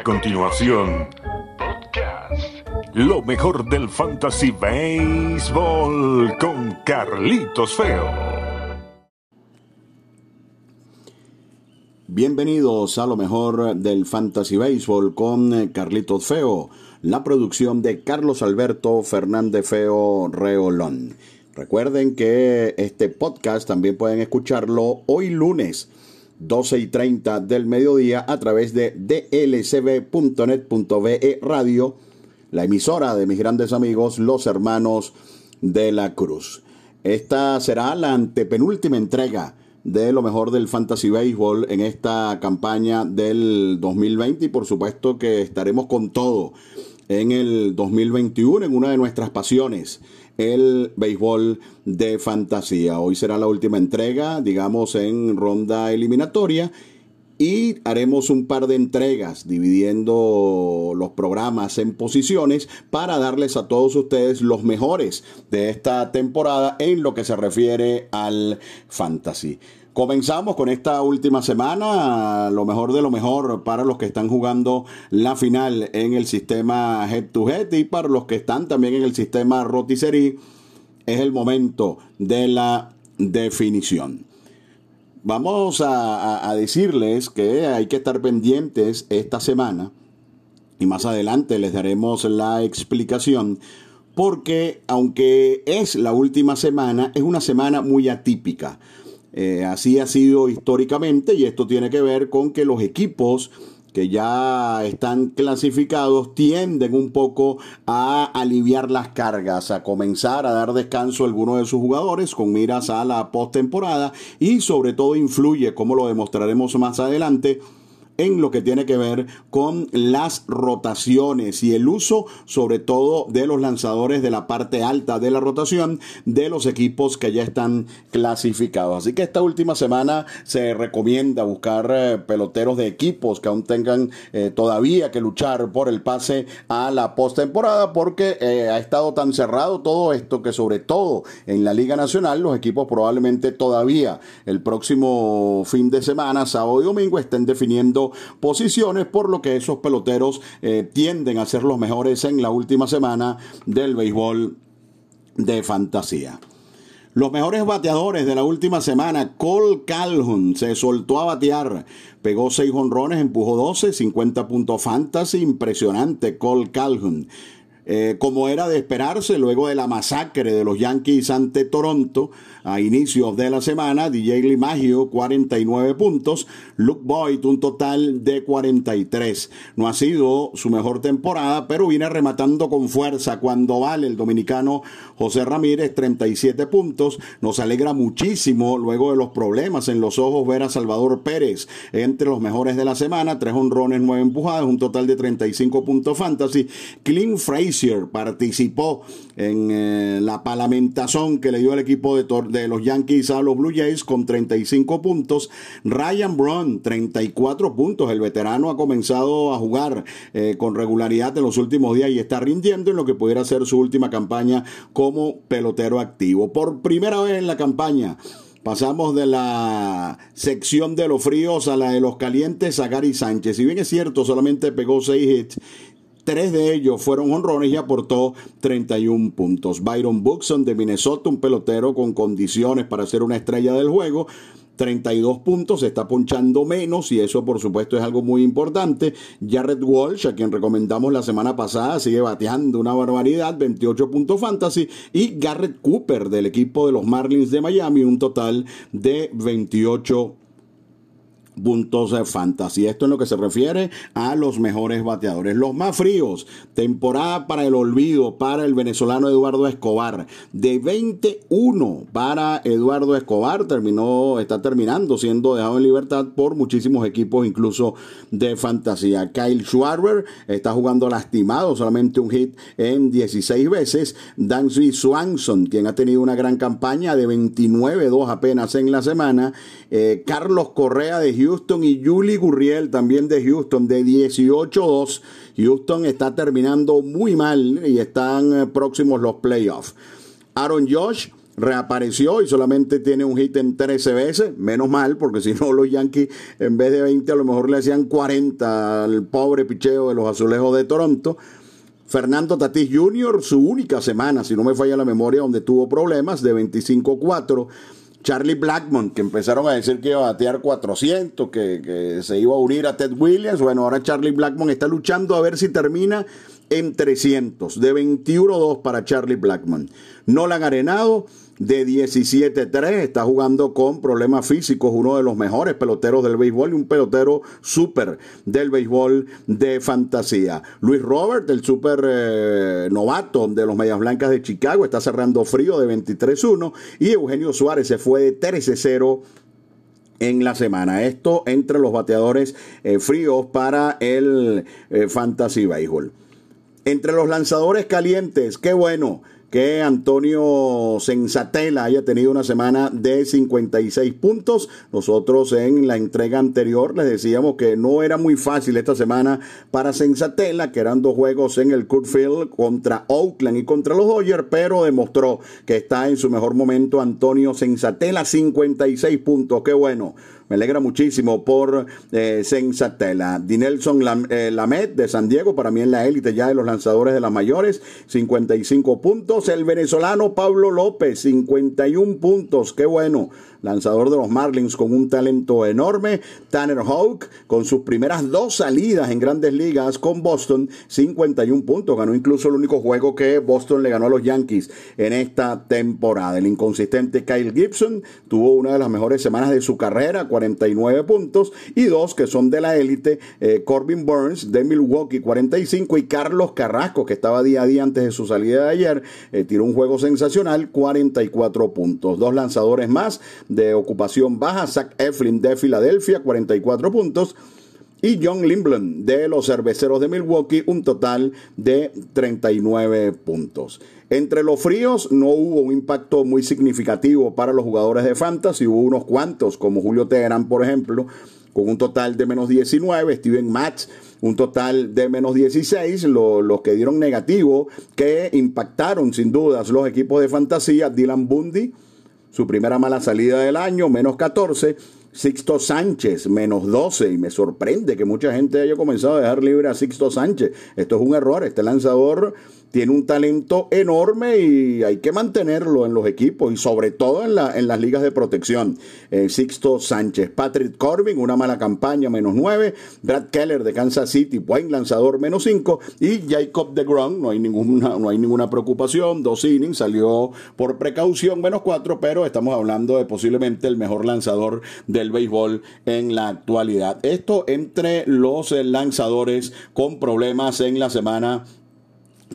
A continuación, podcast. Lo mejor del Fantasy Baseball con Carlitos Feo. Bienvenidos a lo mejor del Fantasy Baseball con Carlitos Feo, la producción de Carlos Alberto Fernández Feo Reolón. Recuerden que este podcast también pueden escucharlo hoy lunes 12 y 30 del mediodía a través de dlcb.net.be radio, la emisora de mis grandes amigos, los hermanos de la Cruz. Esta será la antepenúltima entrega de lo mejor del Fantasy Baseball en esta campaña del 2020 y por supuesto que estaremos con todo en el 2021 en una de nuestras pasiones, el béisbol de fantasía. Hoy será la última entrega, digamos, en ronda eliminatoria. Y haremos un par de entregas dividiendo los programas en posiciones para darles a todos ustedes los mejores de esta temporada en lo que se refiere al fantasy. Comenzamos con esta última semana, lo mejor de lo mejor para los que están jugando la final en el sistema Head to Head y para los que están también en el sistema Rotisserie, es el momento de la definición. Vamos a, a decirles que hay que estar pendientes esta semana y más adelante les daremos la explicación porque aunque es la última semana, es una semana muy atípica eh, así ha sido históricamente y esto tiene que ver con que los equipos que ya están clasificados tienden un poco a aliviar las cargas, a comenzar a dar descanso a algunos de sus jugadores con miras a la postemporada y sobre todo influye, como lo demostraremos más adelante, en lo que tiene que ver con las rotaciones y el uso sobre todo de los lanzadores de la parte alta de la rotación de los equipos que ya están clasificados. Así que esta última semana se recomienda buscar eh, peloteros de equipos que aún tengan eh, todavía que luchar por el pase a la postemporada porque eh, ha estado tan cerrado todo esto que sobre todo en la Liga Nacional los equipos probablemente todavía el próximo fin de semana, sábado y domingo, estén definiendo posiciones, por lo que esos peloteros eh, tienden a ser los mejores en la última semana del béisbol de fantasía. Los mejores bateadores de la última semana, Cole Calhoun se soltó a batear, pegó 6 honrones, empujó 12, 50 puntos fantasy, impresionante Cole Calhoun. Eh, como era de esperarse luego de la masacre de los Yankees ante Toronto a inicios de la semana, DJ Limagio 49 puntos, Luke Boyd un total de 43. No ha sido su mejor temporada, pero viene rematando con fuerza cuando vale el dominicano José Ramírez 37 puntos. Nos alegra muchísimo luego de los problemas en los ojos ver a Salvador Pérez entre los mejores de la semana, tres honrones, nueve empujadas, un total de 35 puntos fantasy. Clint Fraser participó en eh, la palamentación que le dio el equipo de, de, los Yankees a los Blue Jays con 35 puntos. Ryan Braun, 34 puntos. El veterano ha comenzado a jugar eh, con regularidad en los últimos días y está rindiendo en lo que pudiera ser su última campaña como pelotero activo. Por primera vez en la campaña. Pasamos de la sección de los fríos a la de los calientes a Gary Sánchez. Si bien es cierto, solamente pegó 6 hits Tres de ellos fueron honrones y aportó 31 puntos. Byron Buxton de Minnesota, un pelotero con condiciones para ser una estrella del juego, 32 puntos, está ponchando menos y eso por supuesto es algo muy importante. Jared Walsh, a quien recomendamos la semana pasada, sigue bateando una barbaridad, 28 puntos fantasy. Y Garrett Cooper del equipo de los Marlins de Miami, un total de 28 puntos de fantasy. Esto en lo que se refiere a los mejores bateadores. Los más fríos, temporada para el olvido para el venezolano Eduardo Escobar. De 21 para Eduardo Escobar, terminó, está terminando siendo dejado en libertad por muchísimos equipos, incluso de fantasía. Kyle Schwarber está jugando lastimado, solamente un hit en 16 veces. Danzy Swanson, quien ha tenido una gran campaña de 29-2 apenas en la semana. Eh, Carlos Correa de Houston y Julie Gurriel también de Houston de 18-2. Houston está terminando muy mal y están eh, próximos los playoffs. Aaron Josh reapareció y solamente tiene un hit en 13 veces, menos mal, porque si no los Yankees en vez de 20 a lo mejor le hacían 40 al pobre picheo de los azulejos de Toronto. Fernando Tatís Jr., su única semana, si no me falla la memoria, donde tuvo problemas, de 25-4. Charlie Blackmon, que empezaron a decir que iba a batear 400, que, que, se iba a unir a Ted Williams. Bueno, ahora Charlie Blackmon está luchando a ver si termina en 300, de 21-2 para Charlie Blackmon. Nolan Arenado de 17-3, está jugando con problemas físicos, uno de los mejores peloteros del béisbol y un pelotero súper del béisbol de fantasía. Luis Robert, el súper eh, novato de los Medias Blancas de Chicago, está cerrando frío de 23-1 y Eugenio Suárez se fue de 13-0 en la semana. Esto entre los bateadores eh, fríos para el eh, Fantasy Baseball. Entre los lanzadores calientes, qué bueno que Antonio Sensatela haya tenido una semana de 56 puntos. Nosotros en la entrega anterior les decíamos que no era muy fácil esta semana para Sensatela, que eran dos juegos en el Kurt Field contra Oakland y contra los Dodgers, pero demostró que está en su mejor momento Antonio Sensatela, 56 puntos. Qué bueno. Me alegra muchísimo por eh, Sensatela. Dinelson eh, Lamet de San Diego, para mí en la élite ya de los lanzadores de las mayores, 55 puntos. El venezolano Pablo López, 51 puntos. Qué bueno lanzador de los Marlins con un talento enorme. Tanner Hawk con sus primeras dos salidas en grandes ligas con Boston, 51 puntos. Ganó incluso el único juego que Boston le ganó a los Yankees en esta temporada. El inconsistente Kyle Gibson tuvo una de las mejores semanas de su carrera, 49 puntos. Y dos que son de la élite, eh, Corbin Burns de Milwaukee, 45. Y Carlos Carrasco, que estaba día a día antes de su salida de ayer, eh, tiró un juego sensacional, 44 puntos. Dos lanzadores más de ocupación baja, Zach Eflin de Filadelfia, 44 puntos. Y John Limblom de los cerveceros de Milwaukee, un total de 39 puntos. Entre los fríos no hubo un impacto muy significativo para los jugadores de Fantasy, hubo unos cuantos, como Julio Teherán, por ejemplo, con un total de menos 19, Steven Matz un total de menos 16, los que dieron negativo, que impactaron sin dudas los equipos de fantasía, Dylan Bundy, su primera mala salida del año, menos 14. Sixto Sánchez, menos 12. Y me sorprende que mucha gente haya comenzado a dejar libre a Sixto Sánchez. Esto es un error. Este lanzador tiene un talento enorme y hay que mantenerlo en los equipos y sobre todo en, la, en las ligas de protección. Eh, Sixto Sánchez, Patrick Corbin, una mala campaña, menos 9. Brad Keller de Kansas City, buen lanzador, menos 5. Y Jacob de Grom, no hay ninguna, no hay ninguna preocupación. Dos innings, salió por precaución, menos 4, pero estamos hablando de posiblemente el mejor lanzador del béisbol en la actualidad. Esto entre los lanzadores con problemas en la semana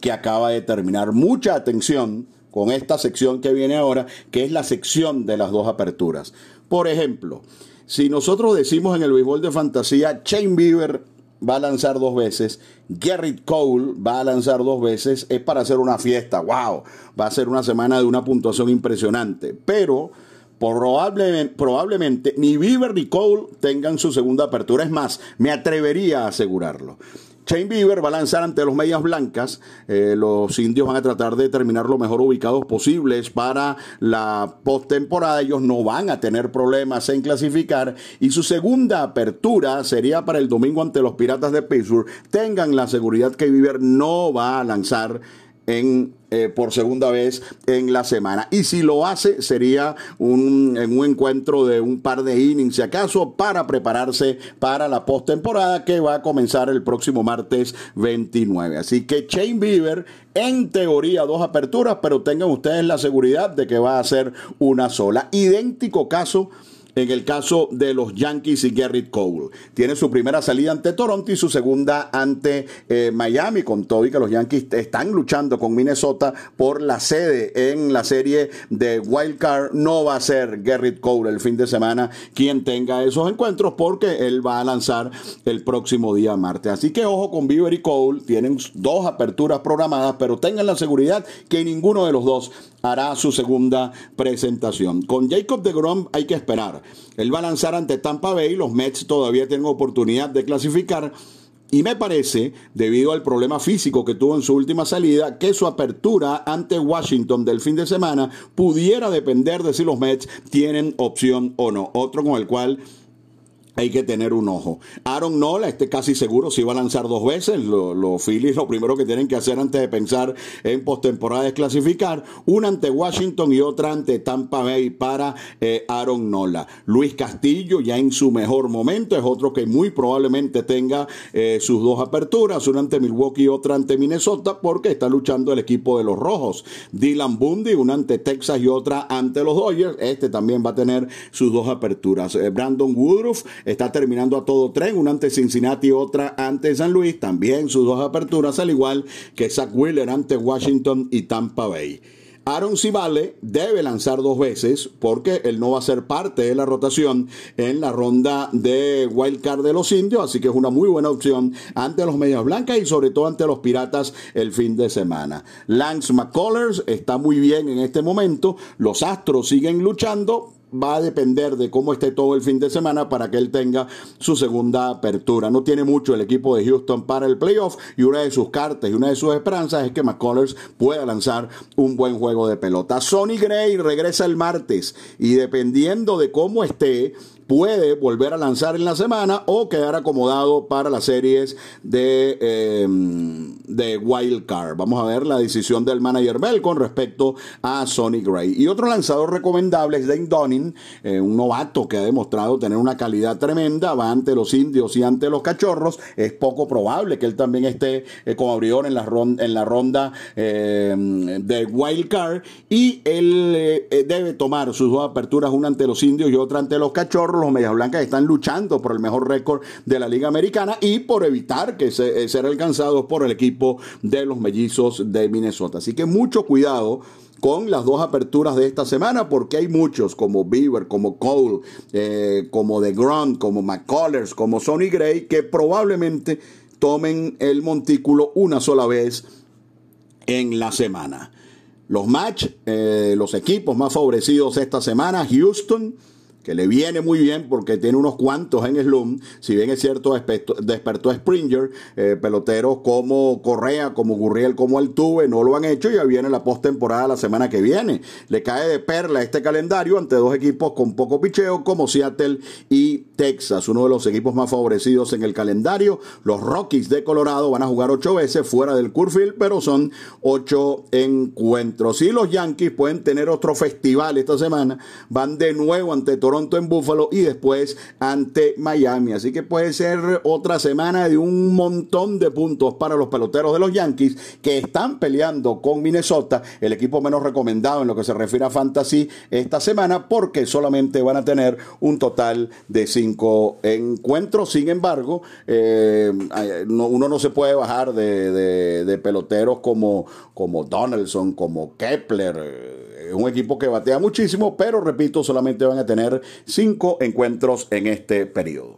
que acaba de terminar. Mucha atención con esta sección que viene ahora, que es la sección de las dos aperturas. Por ejemplo, si nosotros decimos en el béisbol de fantasía, Shane Bieber va a lanzar dos veces, Garrett Cole va a lanzar dos veces, es para hacer una fiesta, wow, va a ser una semana de una puntuación impresionante, pero probablemente, probablemente ni Bieber ni Cole tengan su segunda apertura, es más, me atrevería a asegurarlo. Shane Bieber va a lanzar ante los Medias Blancas. Eh, los indios van a tratar de terminar lo mejor ubicados posibles para la postemporada. Ellos no van a tener problemas en clasificar. Y su segunda apertura sería para el domingo ante los Piratas de Pittsburgh. Tengan la seguridad que Bieber no va a lanzar en eh, por segunda vez en la semana. Y si lo hace, sería un, en un encuentro de un par de innings, si acaso, para prepararse para la postemporada que va a comenzar el próximo martes 29. Así que Shane Bieber, en teoría, dos aperturas, pero tengan ustedes la seguridad de que va a ser una sola. Idéntico caso en el caso de los Yankees y Garrett Cole. Tiene su primera salida ante Toronto y su segunda ante eh, Miami, con todo y que los Yankees están luchando con Minnesota por la sede en la serie de Wild Card. No va a ser Garrett Cole el fin de semana quien tenga esos encuentros porque él va a lanzar el próximo día martes. Así que ojo con Bieber y Cole, tienen dos aperturas programadas, pero tengan la seguridad que ninguno de los dos hará su segunda presentación. Con Jacob de Grom hay que esperar. Él va a lanzar ante Tampa Bay. Los Mets todavía tienen oportunidad de clasificar Y me parece, debido al problema físico que tuvo en su última salida, que su apertura ante Washington del fin de semana pudiera depender de si los Mets tienen opción o no. Otro con el cual hay que tener un ojo. Aaron Nola, este casi seguro, si va a lanzar dos veces. Los, Phillies lo primero que tienen que hacer antes de pensar en postemporada es clasificar. Una ante Washington y otra ante Tampa Bay para eh, Aaron Nola. Luis Castillo, ya en su mejor momento, es otro que muy probablemente tenga eh, sus dos aperturas. Una ante Milwaukee y otra ante Minnesota, porque está luchando el equipo de los Rojos. Dylan Bundy, una ante Texas y otra ante los Dodgers. Este también va a tener sus dos aperturas. Eh, Brandon Woodruff está terminando a todo tren, una ante Cincinnati otra ante San Luis, también sus dos aperturas, al igual que Zach Wheeler ante Washington y Tampa Bay. Aaron Civale debe lanzar dos veces porque él no va a ser parte de la rotación en la ronda de Wild Card de los indios, así que es una muy buena opción ante los Medias Blancas y sobre todo ante los Piratas el fin de semana. Lance McCullers está muy bien en este momento, los Astros siguen luchando, va a depender de cómo esté todo el fin de semana para que él tenga su segunda apertura. No tiene mucho el equipo de Houston para el playoff y una de sus cartas y una de sus esperanzas es que McCullers pueda lanzar un buen juego de pelota. Sonny Gray regresa el martes y dependiendo de cómo esté, puede volver a lanzar en la semana o quedar acomodado para las series de, eh, de Wild Card. Vamos a ver la decisión del manager Bell con respecto a Sonny Gray. Y otro lanzador recomendable es Dane Dunning, eh, un novato que ha demostrado tener una calidad tremenda, va ante los indios y ante los cachorros. Es poco probable que él también esté eh, como abridor en la ronda, en la ronda de Wild Card y él debe tomar sus dos aperturas, una ante los indios y otra ante los cachorros los Medias Blancas están luchando por el mejor récord de la Liga Americana y por evitar que se, eh, ser alcanzados por el equipo de los Mellizos de Minnesota. Así que mucho cuidado con las dos aperturas de esta semana, porque hay muchos como Beaver, como Cole, eh, como Grunt, como McCullers, como Sonny Gray, que probablemente tomen el montículo una sola vez en la semana. Los match, eh, los equipos más favorecidos esta semana, Houston, que le viene muy bien porque tiene unos cuantos en Slum. Si bien es cierto, despertó, a Springer, eh, peloteros como Correa, como Gurriel, como Altuve, no lo han hecho y ya viene la postemporada la semana que viene. Le cae de perla este calendario ante dos equipos con poco picheo como Seattle y Texas, uno de los equipos más favorecidos en el calendario. Los Rockies de Colorado van a jugar ocho veces fuera del Curfield, pero son ocho encuentros. Y los Yankees pueden tener otro festival esta semana, van de nuevo ante Toronto en Buffalo y después ante Miami. Así que puede ser otra semana de un montón de puntos para los peloteros de los Yankees que están peleando con Minnesota, el equipo menos recomendado en lo que se refiere a fantasy esta semana, porque solamente van a tener un total de cinco encuentros. Sin embargo, eh, uno no se puede bajar de, peloteros como, como Donaldson, como Kepler. Es un equipo que batea muchísimo, pero repito, solamente van a tener cinco encuentros en este periodo.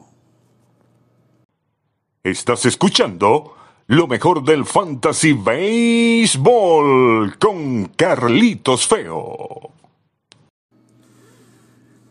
Estás escuchando lo mejor del Fantasy Baseball con Carlitos Feo.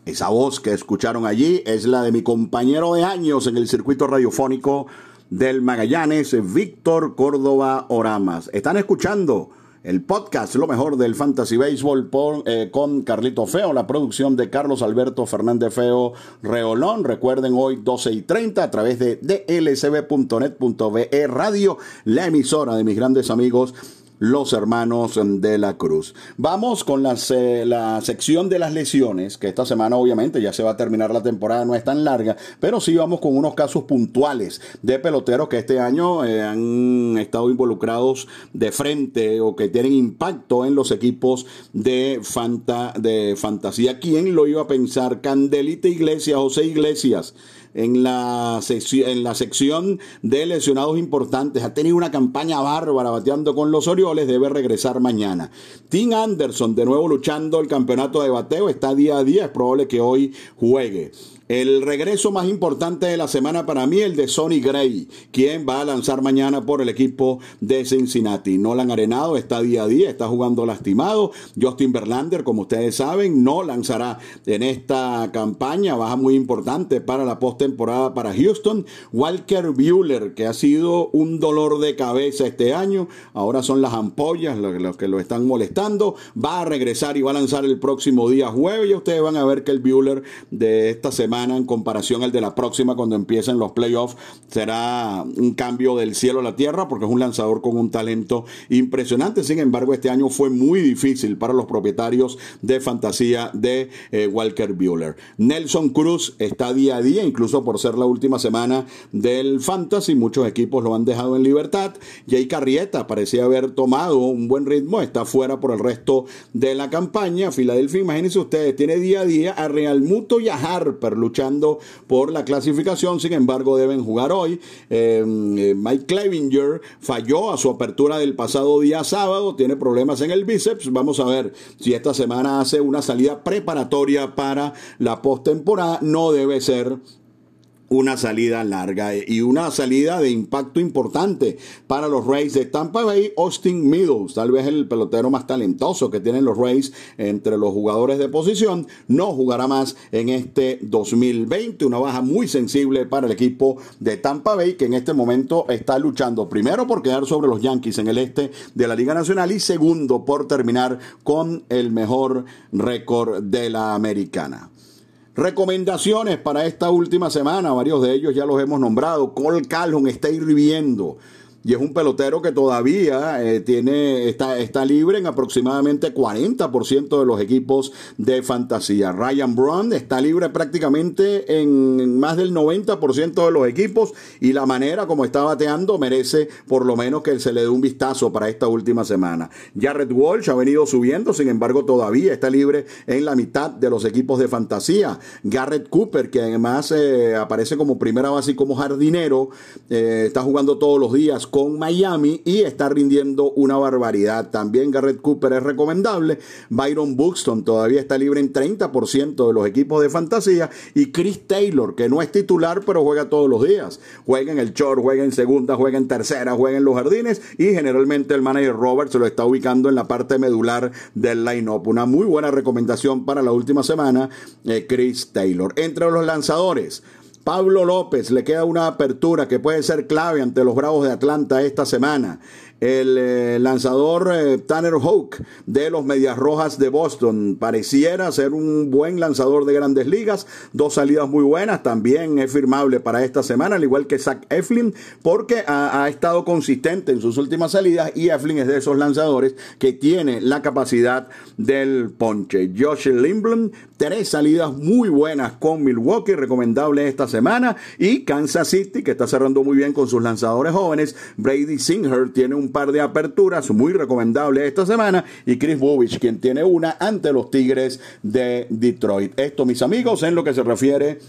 Esa voz que escucharon allí es la de mi compañero de años en el circuito radiofónico del Magallanes, Víctor Córdoba Oramas. Están escuchando el podcast Lo mejor del Fantasy Baseball eh, con Carlito Feo, la producción de Carlos Alberto Fernández Feo Reolón. Recuerden hoy 12 y 30 a través de dlcb.net.be Radio, la emisora de mis grandes amigos los hermanos de la Cruz. Vamos con la sección de las lesiones, que esta semana obviamente ya se va a terminar la temporada, no es tan larga, pero sí vamos con unos casos puntuales de peloteros que este año eh, han estado involucrados de frente o que tienen impacto en los equipos de, fanta, de fantasía. ¿Quién lo iba a pensar? Candelita Iglesias, José Iglesias en la, en la sección de lesionados importantes. Ha tenido una campaña bárbara bateando con los Orioles, debe regresar mañana. Tim Anderson, de nuevo luchando el campeonato de bateo, está día a día, es probable que hoy juegue. El regreso más importante de la semana para mí, el de Sonny Gray, quien va a lanzar mañana por el equipo de Cincinnati. Nolan Arenado está día a día, está jugando lastimado. Justin Verlander, como ustedes saben, no lanzará en esta campaña, baja muy importante para la postemporada para Houston. Walker Bueller, que ha sido un dolor de cabeza este año, ahora son las ampollas los que lo están molestando, va a regresar y va a lanzar el próximo día jueves. Y ustedes van a ver que el Bueller de esta semana en comparación al de la próxima cuando empiecen los playoffs será un cambio del cielo a la tierra porque es un lanzador con un talento impresionante. Sin embargo, este año fue muy difícil para los propietarios de fantasía de eh, Walker Bueller. Nelson Cruz está día a día, incluso por ser la última semana del fantasy. Muchos equipos lo han dejado en libertad. Jay Carrieta parecía haber tomado un buen ritmo, está fuera por el resto de la campaña. Filadelfia, imagínense ustedes, tiene día a día a Real Muto y a Harper luchando por la clasificación, sin embargo deben jugar hoy. Em, eh, Mike Clevinger falló a su apertura del pasado día sábado, tiene problemas en el bíceps, vamos a ver si esta semana hace una salida preparatoria para la postemporada, no debe ser una salida larga y una salida de impacto importante para los Rays de Tampa Bay, Austin Meadows, tal vez el pelotero más talentoso que tienen los Rays entre los jugadores de posición, no jugará más en este 2020, una baja muy sensible para el equipo de Tampa Bay que en este momento está luchando primero por quedar sobre los Yankees en el este de la Liga Nacional y segundo por terminar con el mejor récord de la americana. Recomendaciones para esta última semana, varios de ellos ya los hemos nombrado. Cole Calhoun está hirviendo y es un pelotero que todavía eh, tiene, está, está libre en aproximadamente 40% de los equipos de fantasía. Ryan Brown está libre prácticamente en más del 90% de los equipos y la manera como está bateando merece por lo menos que se le dé un vistazo para esta última semana. Jared Walsh ha venido subiendo, sin embargo todavía está libre en la mitad de los equipos de fantasía. Garrett Cooper, que además eh, aparece como primera base y como jardinero, eh, está jugando todos los días con Miami y está rindiendo una barbaridad. También Garrett Cooper es recomendable. Byron Buxton todavía está libre en 30% de los equipos de fantasía. Y Chris Taylor, que no es titular, pero juega todos los días. Juega en el short, juega en segunda, juega en tercera, juega en los jardines. Y generalmente el manager Robert se lo está ubicando en la parte medular del line-up. Una muy buena recomendación para la última semana, eh, Chris Taylor. Entre los lanzadores, Pablo López le queda una apertura que puede ser clave ante los Bravos de Atlanta esta semana el eh, lanzador eh, Tanner Houck de los Medias Rojas de Boston. Pareciera ser un buen lanzador de grandes ligas, dos salidas muy buenas, también es firmable para esta semana, al igual que Zach Eflin, porque ha, estado consistente en sus últimas salidas y Eflin es de esos lanzadores que tiene la capacidad del ponche. Josh Lindblom, tres salidas muy buenas con Milwaukee, recomendable esta semana, y Kansas City, que está cerrando muy bien con sus lanzadores jóvenes. Brady Singer tiene un par de aperturas muy recomendables esta semana y Chris Bovich, quien tiene una ante los Tigres de Detroit. Esto, mis amigos, en lo que se refiere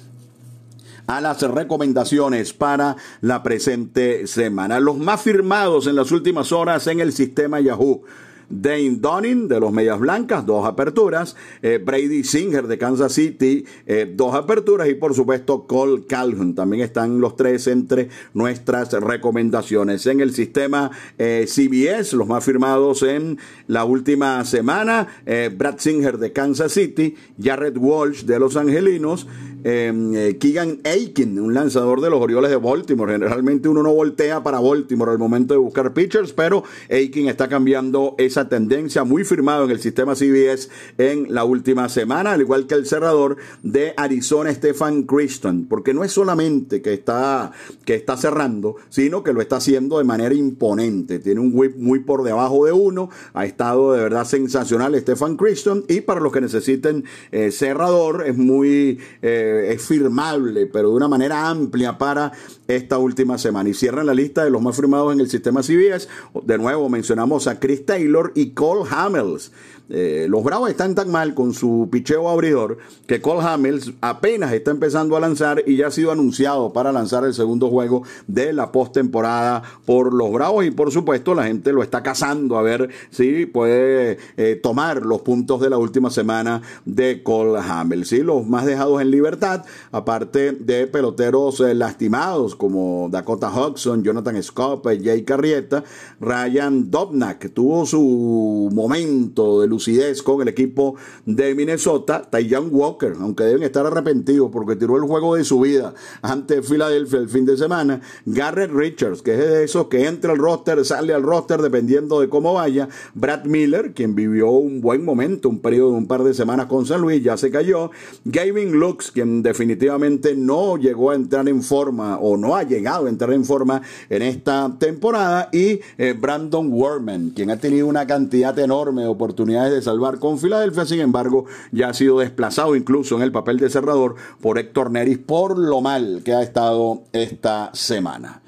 a las recomendaciones para la presente semana. Los más firmados en las últimas horas en el sistema Yahoo. Dane Dunning de los Medias Blancas, dos aperturas. Eh, Brady Singer de Kansas City, eh, dos aperturas. Y por supuesto Cole Calhoun. También están los tres entre nuestras recomendaciones. En el sistema eh, CBS, los más firmados en la última semana, Brad Singer de Kansas City, Jared Walsh de Los Angelinos, Keegan Aiken, un lanzador de los Orioles de Baltimore. Generalmente uno no voltea para Baltimore al momento de buscar pitchers, pero Aiken está cambiando esa tendencia muy firmado en el sistema CBS en la última semana, al igual que el cerrador de Arizona, Stefan Christian, porque no es solamente que está, que está cerrando, sino que lo está haciendo de manera imponente. Tiene un whip muy por debajo de uno, ha estado de verdad sensacional Stefan Christian, y para los que necesiten eh, cerrador, es muy, eh, es firmable, pero de una manera amplia para esta última semana. Y cierran la lista de los más firmados en el sistema CBS. De nuevo mencionamos a Chris Taylor, y Cole Hamels. Eh, los Bravos están tan mal con su picheo abridor que Cole Hamels apenas está empezando a lanzar y ya ha sido anunciado para lanzar el segundo juego de la postemporada por los Bravos y por supuesto la gente lo está cazando a ver si puede eh, tomar los puntos de la última semana de Cole Hamels. ¿sí? Los más dejados en libertad aparte de peloteros eh, lastimados como Dakota Hudson, Jonathan Scott, Jay Carrieta, Ryan Dobnak tuvo su momento de con el equipo de Minnesota, Taiyan Walker, aunque deben estar arrepentidos porque tiró el juego de su vida ante Filadelfia el fin de semana, Garrett Richards, que es de esos que entra al roster, sale al roster dependiendo de cómo vaya, Brad Miller, quien vivió un buen momento, un periodo de un par de semanas con San Luis, ya se cayó, Gavin Lux, quien definitivamente no llegó a entrar en forma o no ha llegado a entrar en forma en esta temporada, y eh, Brandon Warman, quien ha tenido una cantidad enorme de oportunidades de salvar con Filadelfia, sin embargo, ya ha sido desplazado incluso en el papel de cerrador por Héctor Neris por lo mal que ha estado esta semana.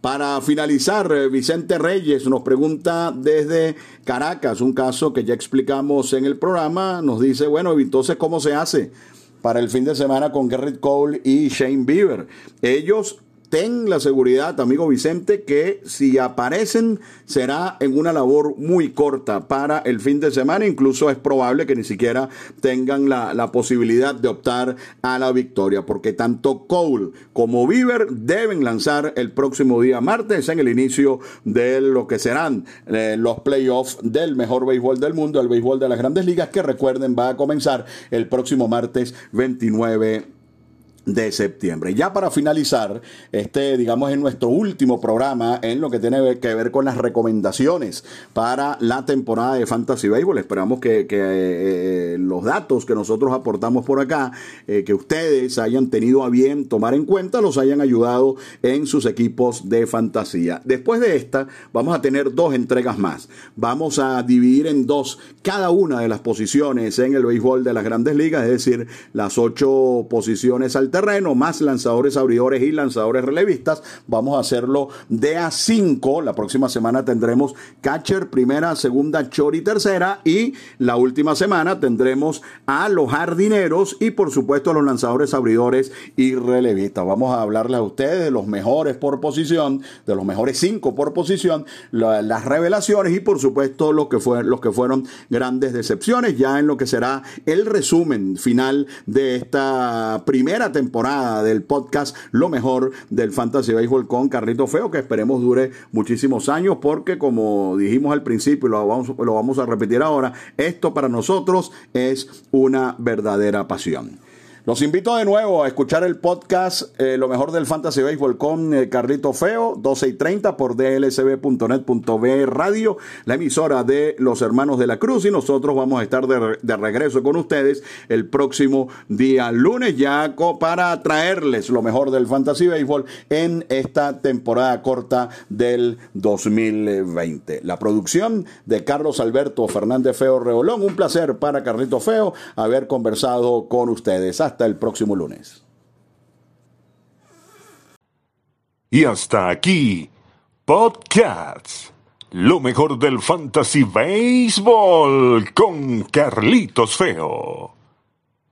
Para finalizar, eh, Vicente Reyes nos pregunta desde Caracas, un caso que ya explicamos en el programa, nos dice, bueno, entonces, ¿cómo se hace para el fin de semana con Garrett Cole y Shane Bieber? Ellos ten la seguridad, amigo Vicente, que si aparecen será en una labor muy corta para el fin de semana. Incluso es probable que ni siquiera tengan la, la posibilidad de optar a la victoria, porque tanto Cole como Bieber deben lanzar el próximo día martes en el inicio de lo que serán eh, los playoffs del mejor béisbol del mundo, el béisbol de las grandes ligas, que recuerden va a comenzar el próximo martes 29 de septiembre. Ya para finalizar, este, digamos, en nuestro último programa en lo que tiene que ver con las recomendaciones para la temporada de Fantasy Baseball. Esperamos que, eh, los datos que nosotros aportamos por acá, eh, que ustedes hayan tenido a bien tomar en cuenta, los hayan ayudado en sus equipos de fantasía. Después de esta, vamos a tener dos entregas más. Vamos a dividir en dos cada una de las posiciones en el béisbol de las grandes ligas, es decir, las ocho posiciones al terreno, más lanzadores abridores y lanzadores relevistas. Vamos a hacerlo de a 5. La próxima semana tendremos catcher primera, segunda, short y tercera. Y la última semana tendremos a los jardineros y por supuesto a los lanzadores abridores y relevistas. Vamos a hablarles a ustedes de los mejores por posición, de los mejores 5 por posición, las revelaciones y por supuesto lo que fue, los que fueron grandes decepciones ya en lo que será el resumen final de esta primera temporada temporada del podcast Lo mejor del Fantasy Baseball con Carrito Feo, que esperemos dure muchísimos años, porque como dijimos al principio y lo vamos, lo vamos a repetir ahora, esto para nosotros es una verdadera pasión. Los invito de nuevo a escuchar el podcast eh, Lo mejor del Fantasy Baseball con eh, Carlito Feo, 12 y 30 por dlcb.net.b radio, la emisora de los hermanos de la Cruz. Y nosotros vamos a estar de, regreso con ustedes el próximo día lunes, ya para traerles lo mejor del Fantasy Baseball en esta temporada corta del 2020. La producción de Carlos Alberto Fernández Feo Reolón. Un placer para Carlito Feo haber conversado con ustedes hasta el próximo lunes. Y hasta aquí, Podcasts. Lo mejor del Fantasy Baseball con Carlitos Feo.